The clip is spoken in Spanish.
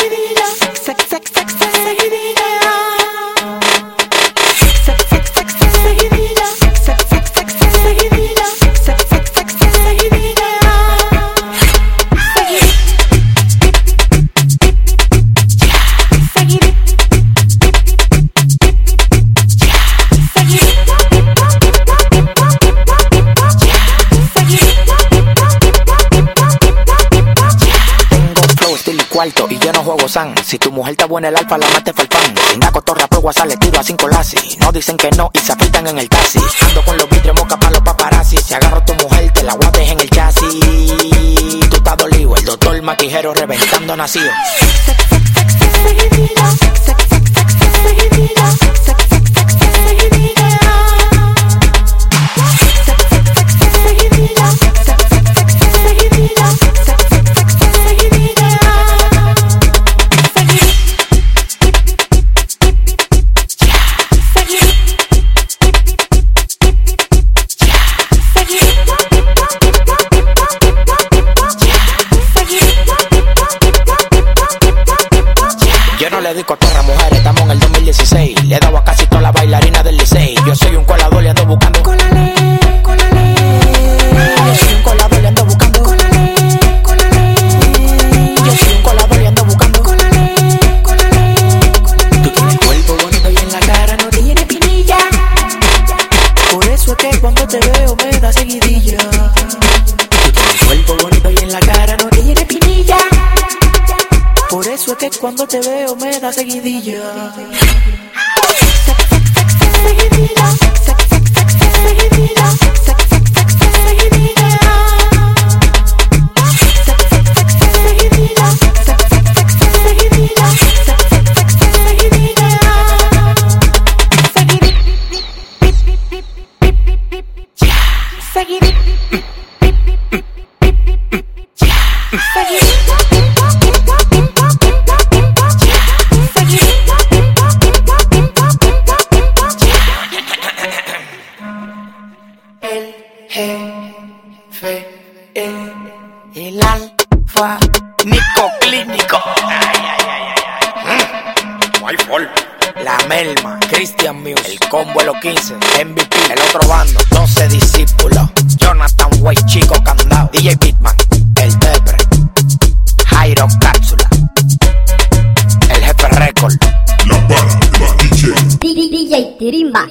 Sex, sex, sex, sex, sex. San. Si tu mujer está buena, el alfa la mate falpan. Sin cotorra por WhatsApp le tiro a cinco. No dicen que no y se afeitan en el taxi. Ando con los vidrios moca para los paparazzi. Si agarro tu mujer, te la guardes en el chasis. Tú estás dolido, el doctor maquijero reventando nacido. Le mujeres, estamos en el 2016. Le he dado a casi toda la bailarina del licey. Yo soy un colador y ando buscando. Colale, colale. Yo soy un colador y ando buscando. Colale, colale. Yo soy un colador y ando buscando. Colale, colale. Tú tienes cuerpo bonito y en la cara no tiene pinilla. Por eso es que cuando te veo me da seguidilla. Tú tienes cuerpo bonito y en la cara no tiene pinilla. Cuando te veo me da seguidilla. Jefe, el, el alfa, Nico Clínico. La Melma, Christian Muse, el combo de los 15, MVP, el otro bando, 12 discípulos, Jonathan Way, Chico Candao, DJ Bitman, el Depre, Jairo Cápsula, el jefe Record. La la DJ. DJ Tirimba.